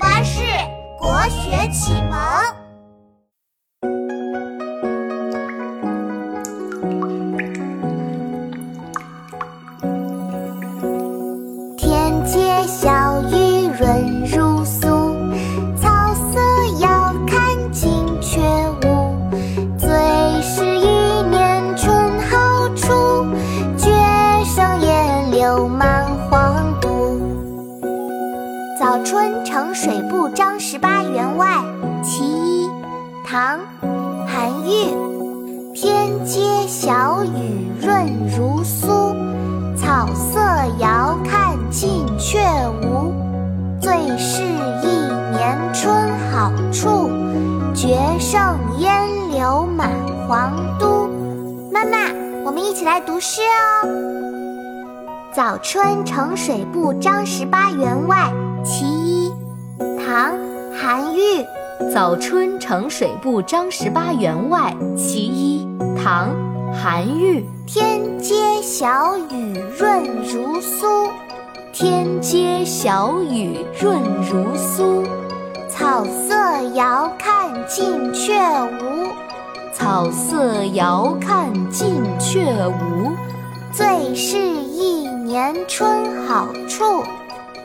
巴士国学启蒙。天街小雨润如酥，草色遥看近却无。最是一年春好处，绝胜烟柳满皇都。早春呈水部张十八员外其一，唐·韩愈。天街小雨润如酥，草色遥看近却无。最是一年春好处，绝胜烟柳满皇都。妈妈，我们一起来读诗哦。早春呈水部张十八员外其一，唐·韩愈。早春呈水部张十八员外其一，唐·韩愈。天街小雨润如酥，天街小雨润如酥，草色遥看近却无。草色遥看近却无。最是一年春好处，